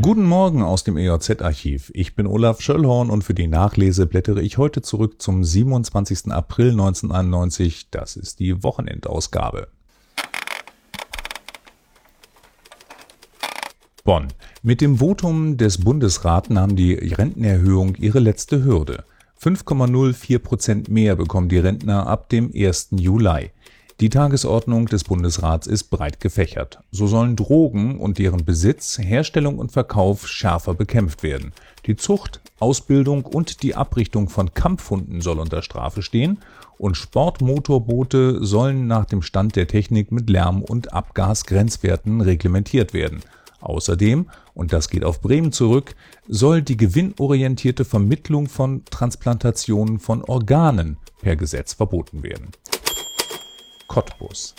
Guten Morgen aus dem EJZ-Archiv. Ich bin Olaf Schöllhorn und für die Nachlese blättere ich heute zurück zum 27. April 1991. Das ist die Wochenendausgabe. Bonn. Mit dem Votum des Bundesrats nahm die Rentenerhöhung ihre letzte Hürde. 5,04 Prozent mehr bekommen die Rentner ab dem 1. Juli. Die Tagesordnung des Bundesrats ist breit gefächert. So sollen Drogen und deren Besitz, Herstellung und Verkauf schärfer bekämpft werden. Die Zucht, Ausbildung und die Abrichtung von Kampfhunden soll unter Strafe stehen und Sportmotorboote sollen nach dem Stand der Technik mit Lärm- und Abgasgrenzwerten reglementiert werden. Außerdem, und das geht auf Bremen zurück, soll die gewinnorientierte Vermittlung von Transplantationen von Organen per Gesetz verboten werden. Cottbus.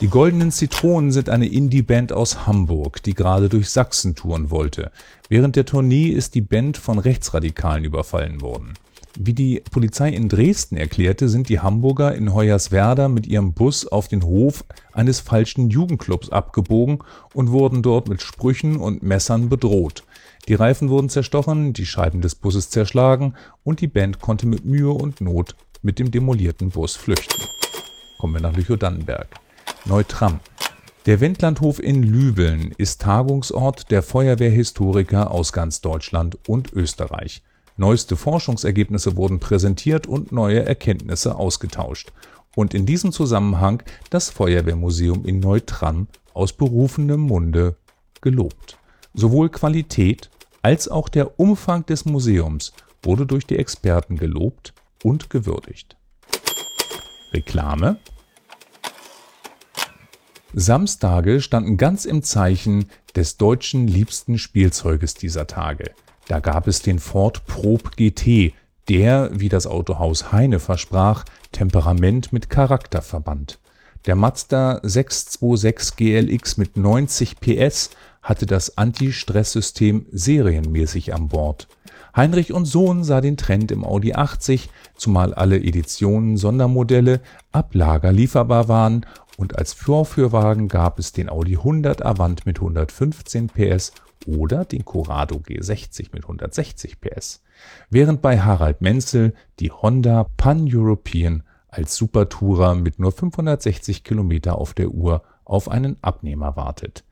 Die Goldenen Zitronen sind eine Indie-Band aus Hamburg, die gerade durch Sachsen touren wollte. Während der Tournee ist die Band von Rechtsradikalen überfallen worden. Wie die Polizei in Dresden erklärte, sind die Hamburger in Hoyerswerda mit ihrem Bus auf den Hof eines falschen Jugendclubs abgebogen und wurden dort mit Sprüchen und Messern bedroht. Die Reifen wurden zerstochen, die Scheiben des Busses zerschlagen und die Band konnte mit Mühe und Not mit dem demolierten Bus flüchten. Kommen wir nach Lüchow-Dannenberg. Neutram. Der Wendlandhof in Lübeln ist Tagungsort der Feuerwehrhistoriker aus ganz Deutschland und Österreich. Neueste Forschungsergebnisse wurden präsentiert und neue Erkenntnisse ausgetauscht. Und in diesem Zusammenhang das Feuerwehrmuseum in Neutram aus berufenem Munde gelobt. Sowohl Qualität als auch der Umfang des Museums wurde durch die Experten gelobt und gewürdigt. Reklame Samstage standen ganz im Zeichen des deutschen liebsten Spielzeuges dieser Tage. Da gab es den Ford Probe GT, der, wie das Autohaus Heine versprach, Temperament mit Charakter verband. Der Mazda 626 GLX mit 90 PS hatte das Anti-Stress-System serienmäßig an Bord. Heinrich und Sohn sah den Trend im Audi 80, zumal alle Editionen Sondermodelle ab Lager lieferbar waren und als Vorführwagen gab es den Audi 100 Avant mit 115 PS oder den Corrado G60 mit 160 PS, während bei Harald Menzel die Honda Pan-European als Supertourer mit nur 560 Kilometer auf der Uhr auf einen Abnehmer wartet.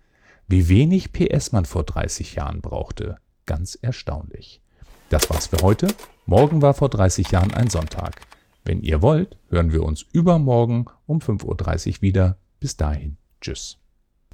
Wie wenig PS man vor 30 Jahren brauchte, ganz erstaunlich. Das war's für heute. Morgen war vor 30 Jahren ein Sonntag. Wenn ihr wollt, hören wir uns übermorgen um 5.30 Uhr wieder. Bis dahin. Tschüss.